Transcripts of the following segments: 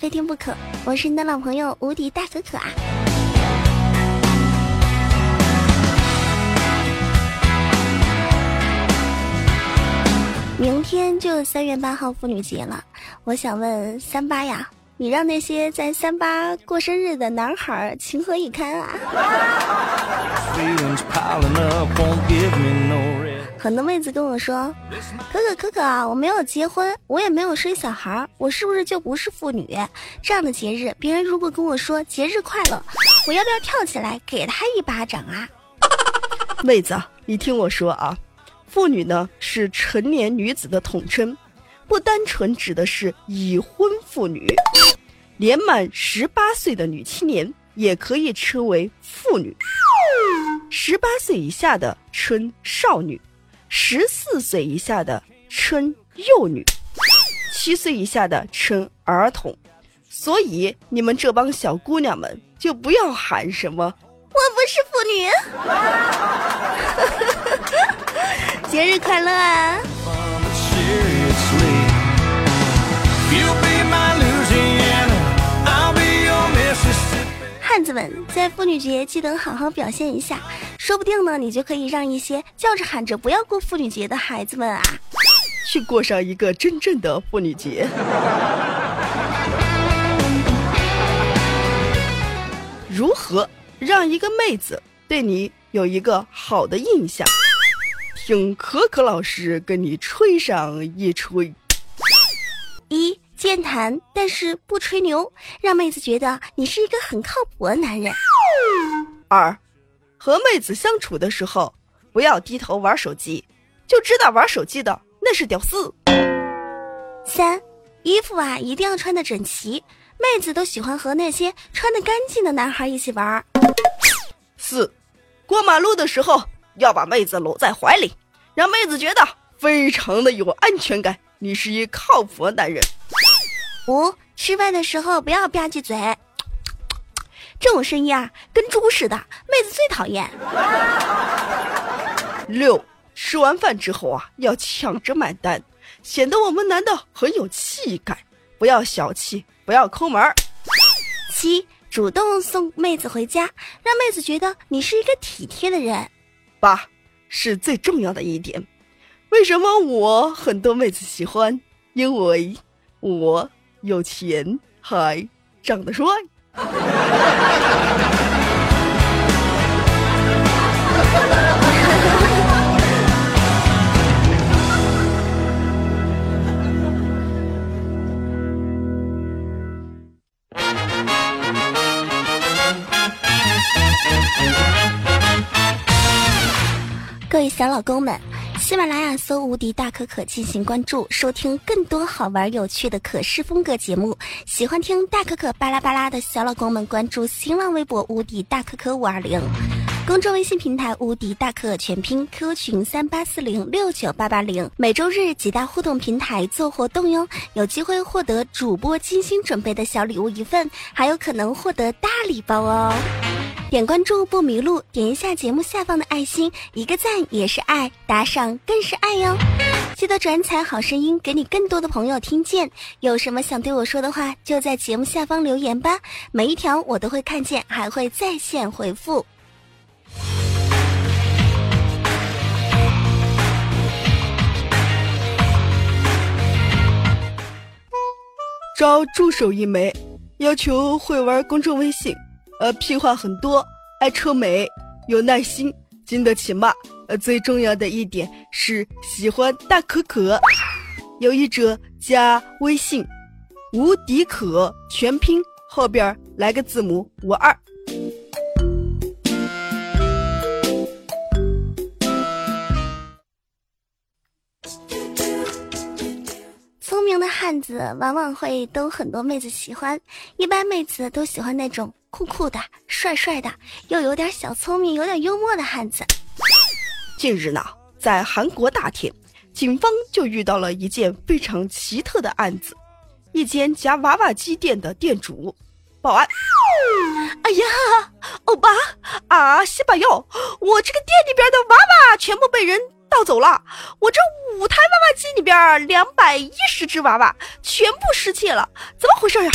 非听不可。我是你的老朋友无敌大可可啊！明天就三月八号妇女节了，我想问三八呀，你让那些在三八过生日的男孩情何以堪啊？很多妹子跟我说：“可可可可啊，我没有结婚，我也没有生小孩，我是不是就不是妇女？这样的节日，别人如果跟我说节日快乐，我要不要跳起来给他一巴掌啊？” 妹子，你听我说啊。妇女呢是成年女子的统称，不单纯指的是已婚妇女，年满十八岁的女青年也可以称为妇女。十八岁以下的称少女，十四岁以下的称幼女，七岁以下的称儿童。所以你们这帮小姑娘们就不要喊什么“我不是妇女”。节日快乐啊！汉子们，在妇女节记得好好表现一下，说不定呢，你就可以让一些叫着喊着不要过妇女节的孩子们啊，去过上一个真正的妇女节。如何让一个妹子对你有一个好的印象？听可可老师跟你吹上一吹。一健谈，但是不吹牛，让妹子觉得你是一个很靠谱的男人。二，和妹子相处的时候，不要低头玩手机，就知道玩手机的那是屌丝。三，衣服啊一定要穿的整齐，妹子都喜欢和那些穿的干净的男孩一起玩。四，过马路的时候要把妹子搂在怀里。让妹子觉得非常的有安全感，你是一靠谱的男人。五，吃饭的时候不要吧唧嘴，这种声音啊，跟猪似的，妹子最讨厌。六，吃完饭之后啊，要抢着买单，显得我们男的很有气概，不要小气，不要抠门儿。七，主动送妹子回家，让妹子觉得你是一个体贴的人。八。是最重要的一点，为什么我很多妹子喜欢？因为我有钱，还长得帅。各位小老公们，喜马拉雅搜“无敌大可可”进行关注，收听更多好玩有趣的可视风格节目。喜欢听大可可巴拉巴拉的小老公们，关注新浪微博“无敌大可可五二零”，公众微信平台“无敌大可可全拼 ”，QQ 群三八四零六九八八零。每周日几大互动平台做活动哟，有机会获得主播精心准备的小礼物一份，还有可能获得大礼包哦。点关注不迷路，点一下节目下方的爱心，一个赞也是爱，打赏更是爱哟。记得转采好声音，给你更多的朋友听见。有什么想对我说的话，就在节目下方留言吧，每一条我都会看见，还会在线回复。招助手一枚，要求会玩公众微信。呃，屁话很多，爱臭美，有耐心，经得起骂。呃，最重要的一点是喜欢大可可。有意者加微信，无敌可全拼后边来个字母五二。汉子往往会都很多妹子喜欢，一般妹子都喜欢那种。酷酷的、帅帅的，又有点小聪明、有点幽默的汉子。近日呢，在韩国大田，警方就遇到了一件非常奇特的案子：一间夹娃娃机店的店主报案。哎呀，欧巴啊，西巴哟，我这个店里边的娃娃全部被人盗走了，我这五台娃娃机里边两百一十只娃娃全部失窃了，怎么回事呀？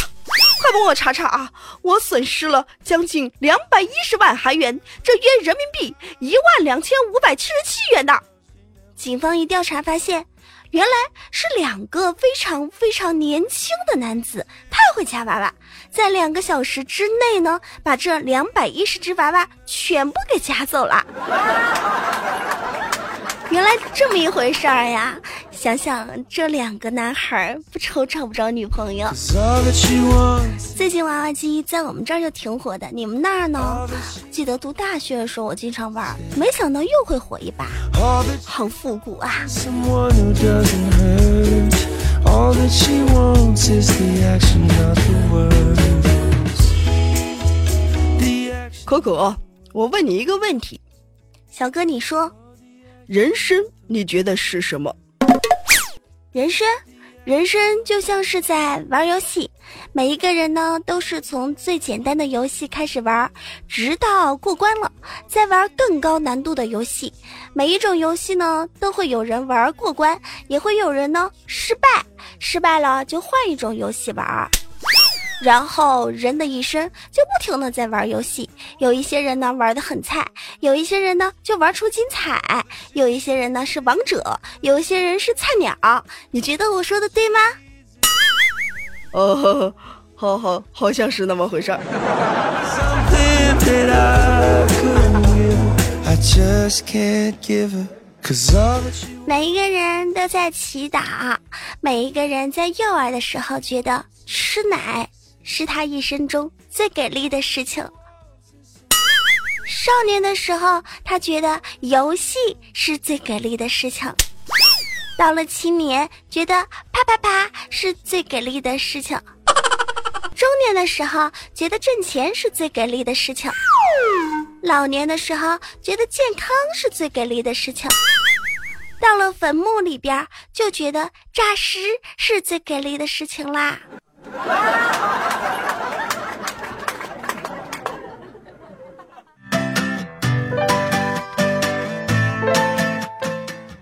快帮我查查啊！我损失了将近两百一十万韩元，这约人民币一万两千五百七十七元呢。警方一调查发现，原来是两个非常非常年轻的男子，太会夹娃娃，在两个小时之内呢，把这两百一十只娃娃全部给夹走了。原来这么一回事儿呀！想想这两个男孩不愁找不着女朋友。最近娃娃机在我们这儿就挺火的，你们那儿呢？记得读大学的时候我经常玩，没想到又会火一把，好复古啊！可可，我问你一个问题，小哥你说。人生你觉得是什么？人生，人生就像是在玩游戏，每一个人呢都是从最简单的游戏开始玩，直到过关了，再玩更高难度的游戏。每一种游戏呢都会有人玩过关，也会有人呢失败，失败了就换一种游戏玩。然后人的一生就不停的在玩游戏，有一些人呢玩的很菜，有一些人呢就玩出精彩，有一些人呢是王者，有一些人是菜鸟。你觉得我说的对吗？哦，好好好像是那么回事儿。每一个人都在祈祷，每一个人在幼儿的时候觉得吃奶。是他一生中最给力的事情。少年的时候，他觉得游戏是最给力的事情；到了青年，觉得啪啪啪是最给力的事情；中年的时候，觉得挣钱是最给力的事情；老年的时候，觉得健康是最给力的事情；到了坟墓里边，就觉得诈尸是最给力的事情啦。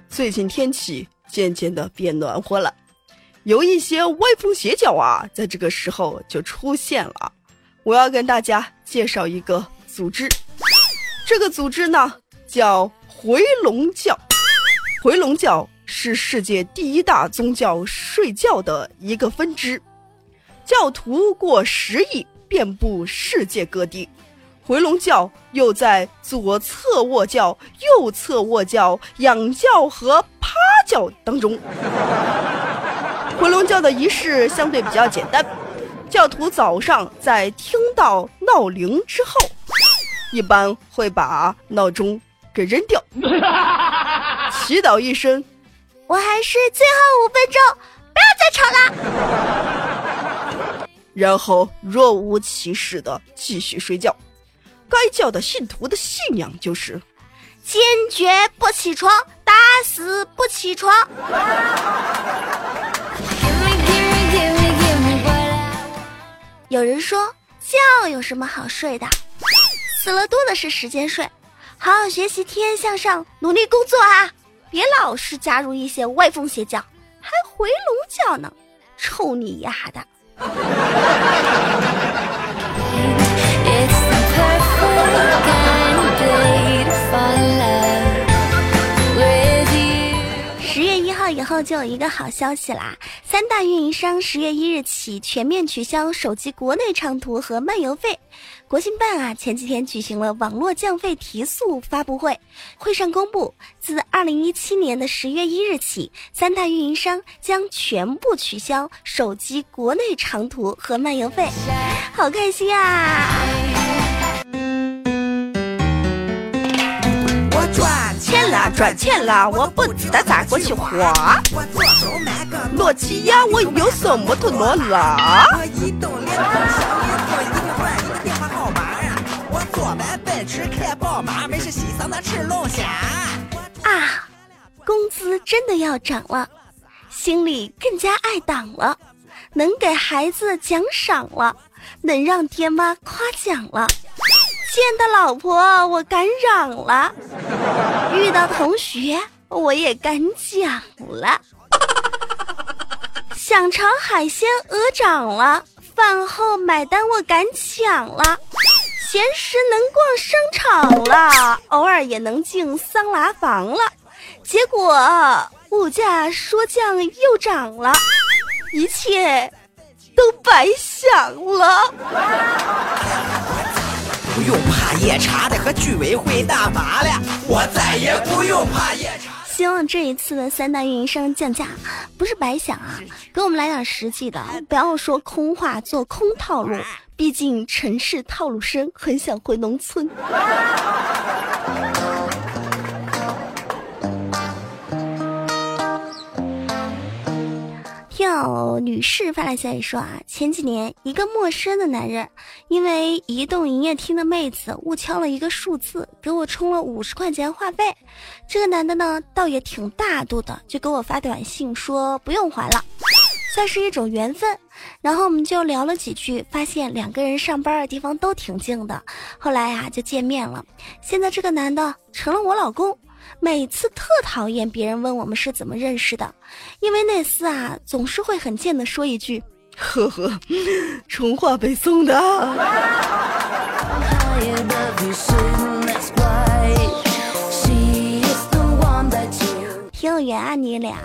最近天气渐渐的变暖和了，有一些歪风邪教啊，在这个时候就出现了。我要跟大家介绍一个组织，这个组织呢叫回笼教。回笼教是世界第一大宗教睡觉的一个分支。教徒过十亿，遍布世界各地。回笼教又在左侧卧教、右侧卧教、仰教和趴教当中。回笼教的仪式相对比较简单，教徒早上在听到闹铃之后，一般会把闹钟给扔掉，祈祷一声：“我还是最后五分钟，不要再吵了。”然后若无其事的继续睡觉。该教的信徒的信仰就是坚决不起床，打死不起床。有人说觉有什么好睡的？死了多的是时间睡，好好学习，天天向上，努力工作啊！别老是加入一些歪风邪教，还回笼觉呢，臭你丫的！十月一号以后就有一个好消息啦！三大运营商十月一日起全面取消手机国内长途和漫游费。国新办啊，前几天举行了网络降费提速发布会，会上公布，自二零一七年的十月一日起，三大运营商将全部取消手机国内长途和漫游费，好开心啊！我赚钱啦，赚钱啦，我不知道咋过去花。诺基亚，我有什么托罗拉？吃看宝马，没事西藏那吃龙虾啊！工资真的要涨了，心里更加爱党了，能给孩子奖赏了，能让爹妈夸奖了，见到老婆我敢嚷了，遇到同学我也敢讲了，想尝海鲜鹅掌了。饭后买单我敢抢了，闲时能逛商场了，偶尔也能进桑拿房了，结果物价说降又涨了，一切都白想了。不用怕夜叉的和居委会大妈了，我再也不用怕夜叉。希望这一次的三大运营商降价不是白想啊，给我们来点实际的，不要说空话做空套路。毕竟城市套路深，很想回农村。有女士发来消息说啊，前几年一个陌生的男人，因为移动营业厅的妹子误敲了一个数字，给我充了五十块钱话费。这个男的呢，倒也挺大度的，就给我发短信说不用还了，算是一种缘分。然后我们就聊了几句，发现两个人上班的地方都挺近的，后来呀就见面了。现在这个男的成了我老公。每次特讨厌别人问我们是怎么认识的，因为那厮啊总是会很贱的说一句：“呵呵，充话费送的。”挺有缘啊，你俩。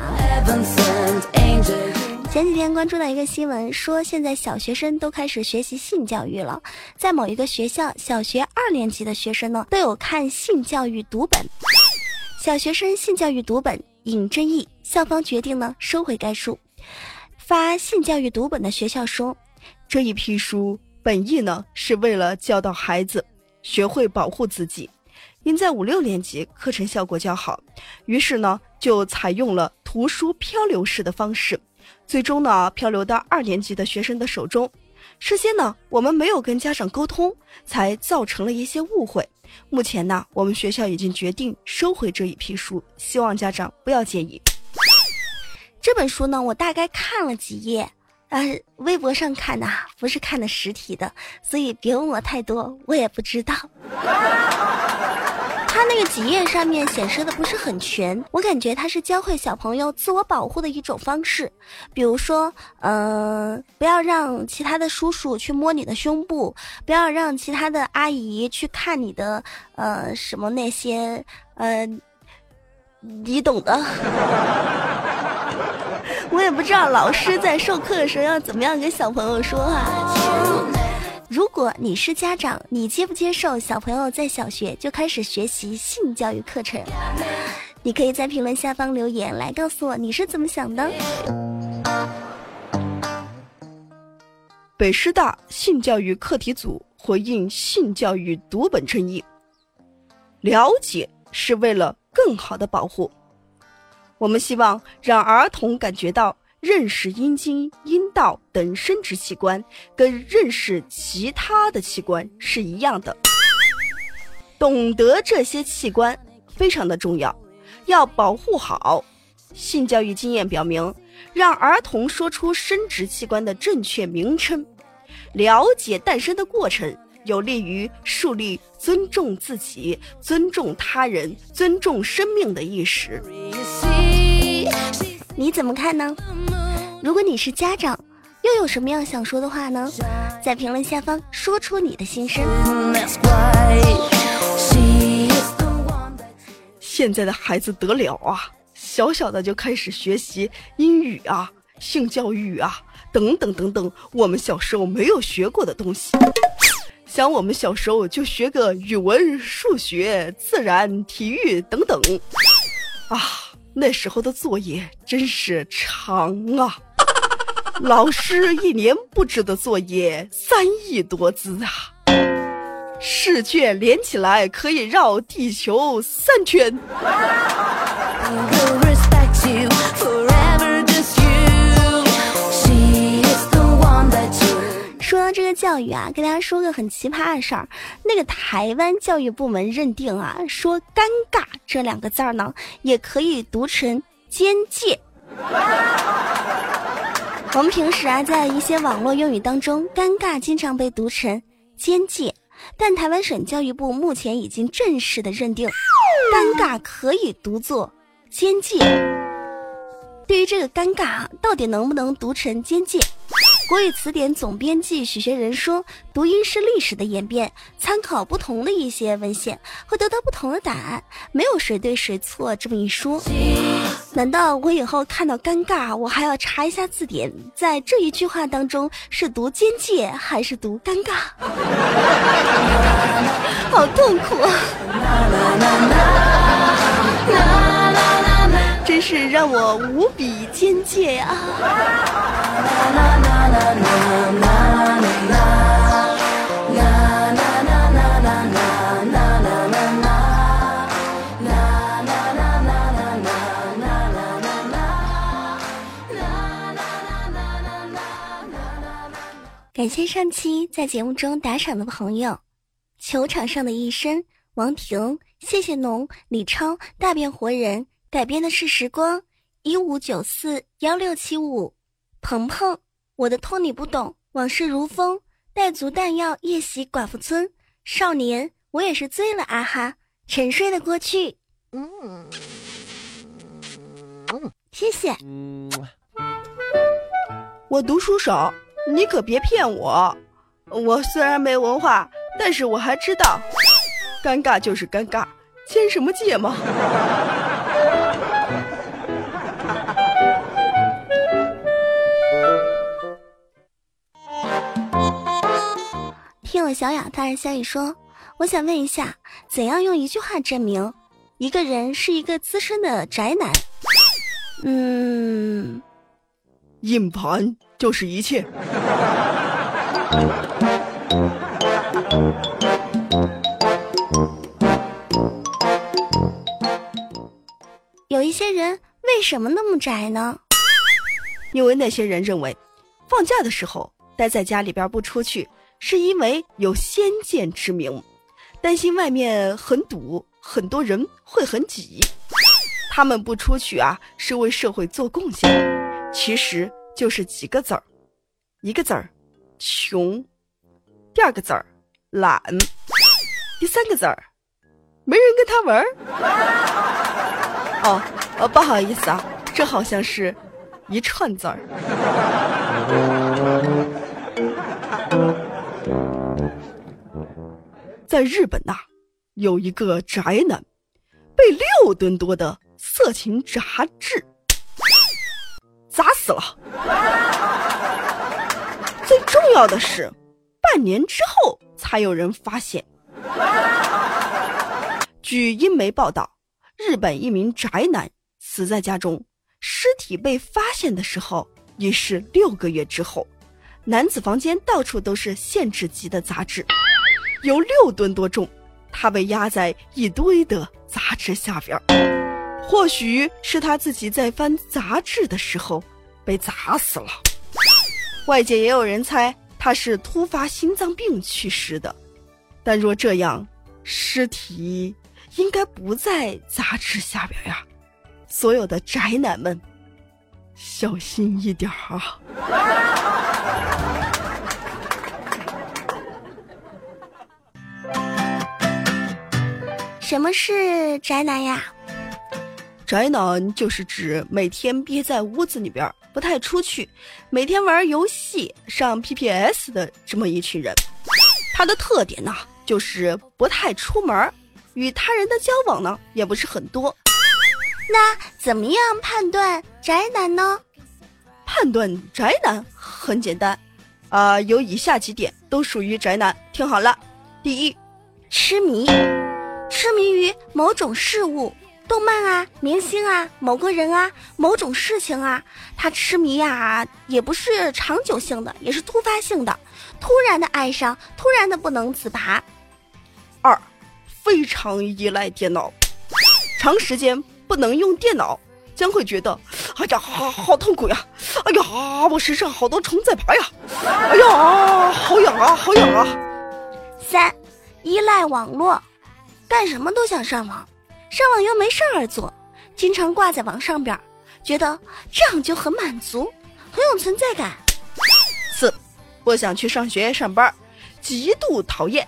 前几天关注到一个新闻，说现在小学生都开始学习性教育了，在某一个学校，小学二年级的学生呢都有看性教育读本。小学生性教育读本引争议，校方决定呢收回该书。发性教育读本的学校说，这一批书本意呢是为了教导孩子学会保护自己，因在五六年级课程效果较好，于是呢就采用了图书漂流式的方式，最终呢漂流到二年级的学生的手中。事先呢我们没有跟家长沟通，才造成了一些误会。目前呢，我们学校已经决定收回这一批书，希望家长不要介意。这本书呢，我大概看了几页，呃，微博上看的，不是看的实体的，所以别问我太多，我也不知道。他那个几页上面显示的不是很全，我感觉他是教会小朋友自我保护的一种方式，比如说，嗯，不要让其他的叔叔去摸你的胸部，不要让其他的阿姨去看你的，呃，什么那些，呃，你懂的。我也不知道老师在授课的时候要怎么样跟小朋友说话。如果你是家长，你接不接受小朋友在小学就开始学习性教育课程？你可以在评论下方留言来告诉我你是怎么想的。北师大性教育课题组回应性教育读本争议：了解是为了更好的保护，我们希望让儿童感觉到。认识阴茎、阴道等生殖器官，跟认识其他的器官是一样的。懂得这些器官非常的重要，要保护好。性教育经验表明，让儿童说出生殖器官的正确名称，了解诞生的过程，有利于树立尊重自己、尊重他人、尊重生命的意识。你怎么看呢？如果你是家长，又有什么样想说的话呢？在评论下方说出你的心声。现在的孩子得了啊，小小的就开始学习英语啊、性教育啊等等等等，我们小时候没有学过的东西。想我们小时候就学个语文、数学、自然、体育等等啊。那时候的作业真是长啊！老师一年布置的作业三亿多字啊，试卷连起来可以绕地球三圈。说到这个教育啊，跟大家说个很奇葩的事儿。那个台湾教育部门认定啊，说“尴尬”这两个字儿呢，也可以读成“边界”。我们平时啊，在一些网络用语当中，“尴尬”经常被读成“奸界”，但台湾省教育部目前已经正式的认定，“尴尬”可以读作“奸界”。对于这个“尴尬”啊，到底能不能读成“奸界”？国语词典总编辑许学仁说：“读音是历史的演变，参考不同的一些文献，会得到不同的答案，没有谁对谁错。”这么一说，难道我以后看到尴尬，我还要查一下字典，在这一句话当中是读边界还是读尴尬？好痛苦啊！是让我无比边界呀！感谢上期在节目中打赏的朋友：球场上的一生、王婷、谢谢农、李超、大变活人、改编的是时光、一五九四幺六七五、鹏鹏、我的痛你不懂、往事如风、带足弹药夜袭寡妇村、少年，我也是醉了啊哈！沉睡的过去，嗯，谢谢。我读书少。你可别骗我，我虽然没文化，但是我还知道，尴尬就是尴尬，签什么借嘛。小雅发来消息说，我想问一下，怎样用一句话证明一个人是一个资深的宅男？嗯，硬盘。就是一切。有一些人为什么那么宅呢？因为那些人认为，放假的时候待在家里边不出去，是因为有先见之明，担心外面很堵，很多人会很挤。他们不出去啊，是为社会做贡献。其实。就是几个字儿，一个字儿，穷；第二个字儿，懒；第三个字儿，没人跟他玩儿。哦，呃，不好意思啊，这好像是一串字儿。在日本呐，有一个宅男，被六吨多的色情杂志。砸死了！最重要的是，半年之后才有人发现。据英媒报道，日本一名宅男死在家中，尸体被发现的时候已是六个月之后。男子房间到处都是限制级的杂志，有六吨多重，他被压在一堆的杂志下边儿。或许是他自己在翻杂志的时候被砸死了。外界也有人猜他是突发心脏病去世的，但若这样，尸体应该不在杂志下边呀。所有的宅男们，小心一点啊！什么是宅男呀？宅男就是指每天憋在屋子里边不太出去，每天玩游戏、上 PPS 的这么一群人。他的特点呢，就是不太出门，与他人的交往呢也不是很多。那怎么样判断宅男呢？判断宅男很简单，啊，有以下几点都属于宅男。听好了，第一，痴迷，痴迷于某种事物。动漫啊，明星啊，某个人啊，某种事情啊，他痴迷呀，也不是长久性的，也是突发性的，突然的爱上，突然的不能自拔。二，非常依赖电脑，长时间不能用电脑，将会觉得，哎呀，好好痛苦呀，哎呀，我身上好多虫在爬呀，哎呀，好痒啊，好痒啊。三，依赖网络，干什么都想上网。上网又没事儿做，经常挂在网上边，觉得这样就很满足，很有存在感。四，不想去上学上班，极度讨厌，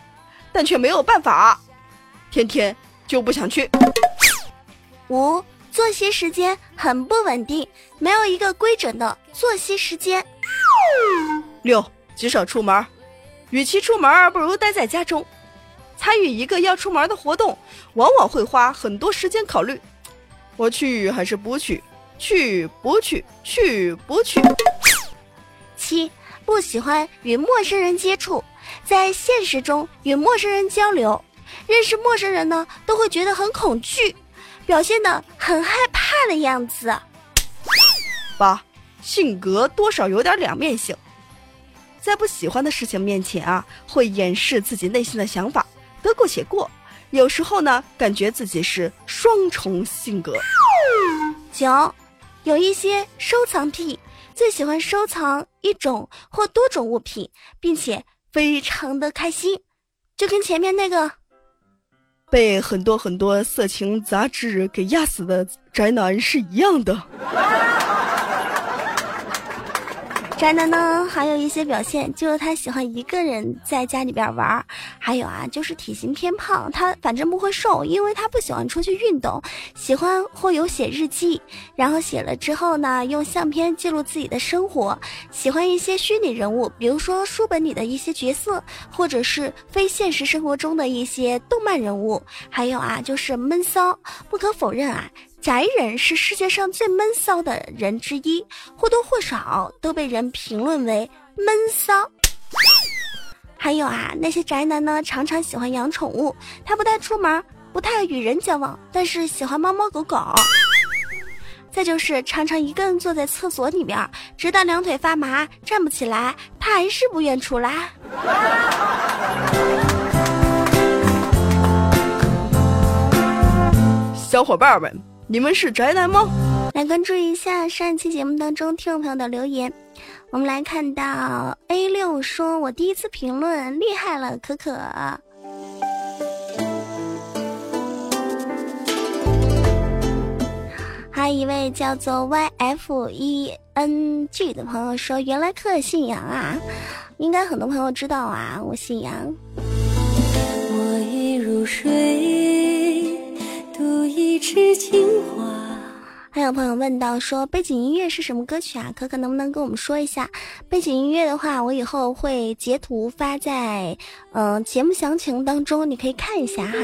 但却没有办法，天天就不想去。五，作息时间很不稳定，没有一个规整的作息时间。六，极少出门，与其出门，不如待在家中。参与一个要出门的活动，往往会花很多时间考虑：我去还是不去？去不去？去不去？七，不喜欢与陌生人接触，在现实中与陌生人交流，认识陌生人呢，都会觉得很恐惧，表现的很害怕的样子。八，性格多少有点两面性，在不喜欢的事情面前啊，会掩饰自己内心的想法。得过且过，有时候呢，感觉自己是双重性格。九，有一些收藏癖，最喜欢收藏一种或多种物品，并且非常的开心，就跟前面那个被很多很多色情杂志给压死的宅男是一样的。宅男呢，还有一些表现，就是他喜欢一个人在家里边玩儿还有啊，就是体型偏胖，他反正不会瘦，因为他不喜欢出去运动，喜欢或有写日记，然后写了之后呢，用相片记录自己的生活，喜欢一些虚拟人物，比如说书本里的一些角色，或者是非现实生活中的一些动漫人物，还有啊，就是闷骚，不可否认啊。宅人是世界上最闷骚的人之一，或多或少都被人评论为闷骚。还有啊，那些宅男呢，常常喜欢养宠物，他不太出门，不太与人交往，但是喜欢猫猫狗狗。再就是常常一个人坐在厕所里面，直到两腿发麻，站不起来，他还是不愿出来。小伙伴们。你们是宅男吗？来关注一下上一期节目当中听众朋友的留言。我们来看到 A 六说：“我第一次评论，厉害了，可可。”还有一位叫做 Y F E N G 的朋友说：“原来可可信仰啊，应该很多朋友知道啊，我姓杨。”我已入睡。一池青花。还有朋友问到说背景音乐是什么歌曲啊？可可能不能跟我们说一下？背景音乐的话，我以后会截图发在嗯节目详情当中，你可以看一下哈。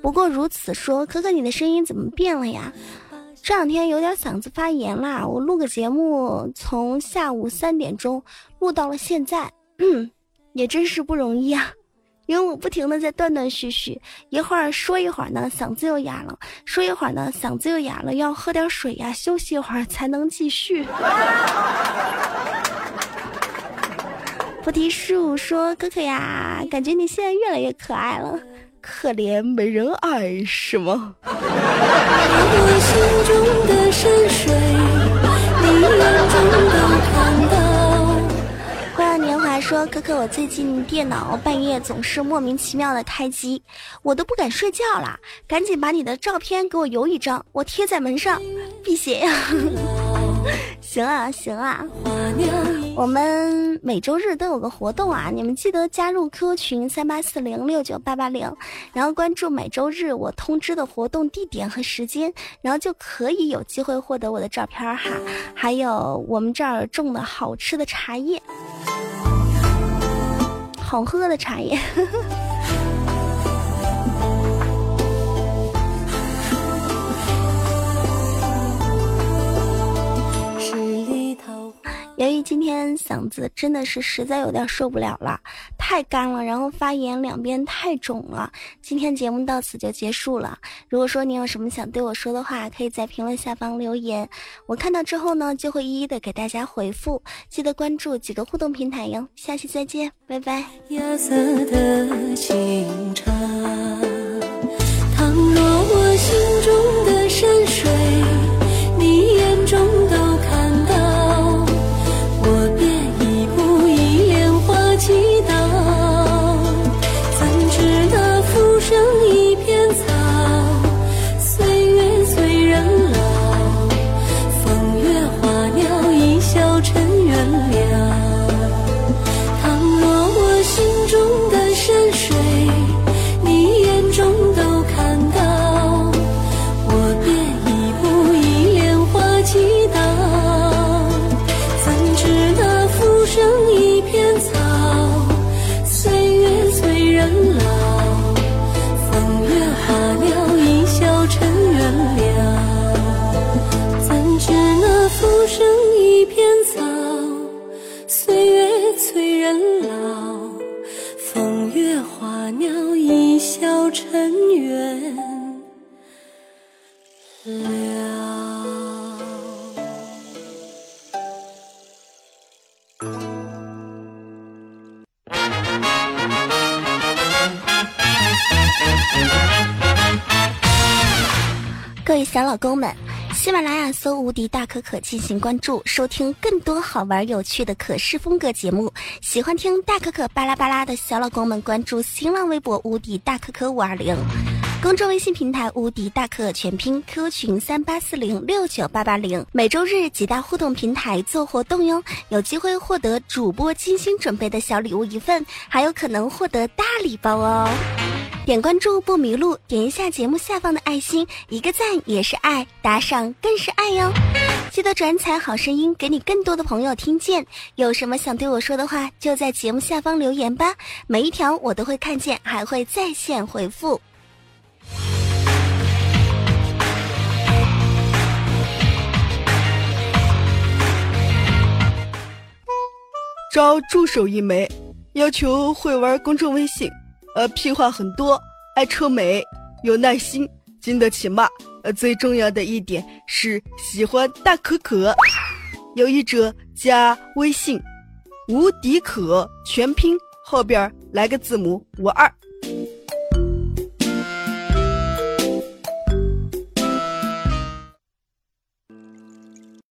不过如此说，可可你的声音怎么变了呀？这两天有点嗓子发炎啦，我录个节目从下午三点钟录到了现在，也真是不容易啊。因为我不停的在断断续续，一会儿说一会儿呢，嗓子又哑了；说一会儿呢，嗓子又哑了，要喝点水呀，休息一会儿才能继续。菩提树说：“哥哥呀，感觉你现在越来越可爱了，可怜没人爱是吗？”年华说：“哥哥，我最近电脑半夜总是莫名其妙的开机，我都不敢睡觉了。赶紧把你的照片给我邮一张，我贴在门上辟邪呀。”行啊，行啊。我们每周日都有个活动啊，你们记得加入 QQ 群三八四零六九八八零，然后关注每周日我通知的活动地点和时间，然后就可以有机会获得我的照片哈，还有我们这儿种的好吃的茶叶。好喝的茶叶。由于今天嗓子真的是实在有点受不了了，太干了，然后发炎两边太肿了。今天节目到此就结束了。如果说你有什么想对我说的话，可以在评论下方留言，我看到之后呢，就会一一的给大家回复。记得关注几个互动平台哟。下期再见，拜拜。色的清茶，倘若我心中的山水，人老风月花鸟一笑尘缘了。各位小老公们喜马拉雅搜“无敌大可可”进行关注，收听更多好玩有趣的可视风格节目。喜欢听大可可巴拉巴拉的小老公们，关注新浪微博“无敌大可可五二零”，公众微信平台“无敌大可可全拼 ”，QQ 群三八四零六九八八零。每周日几大互动平台做活动哟，有机会获得主播精心准备的小礼物一份，还有可能获得大礼包哦。点关注不迷路，点一下节目下方的爱心，一个赞也是爱，打赏更是爱哟。记得转采好声音，给你更多的朋友听见。有什么想对我说的话，就在节目下方留言吧，每一条我都会看见，还会在线回复。招助手一枚，要求会玩公众微信。呃，屁话很多，爱臭美，有耐心，经得起骂。呃，最重要的一点是喜欢大可可。有意者加微信，无敌可全拼后边来个字母五二。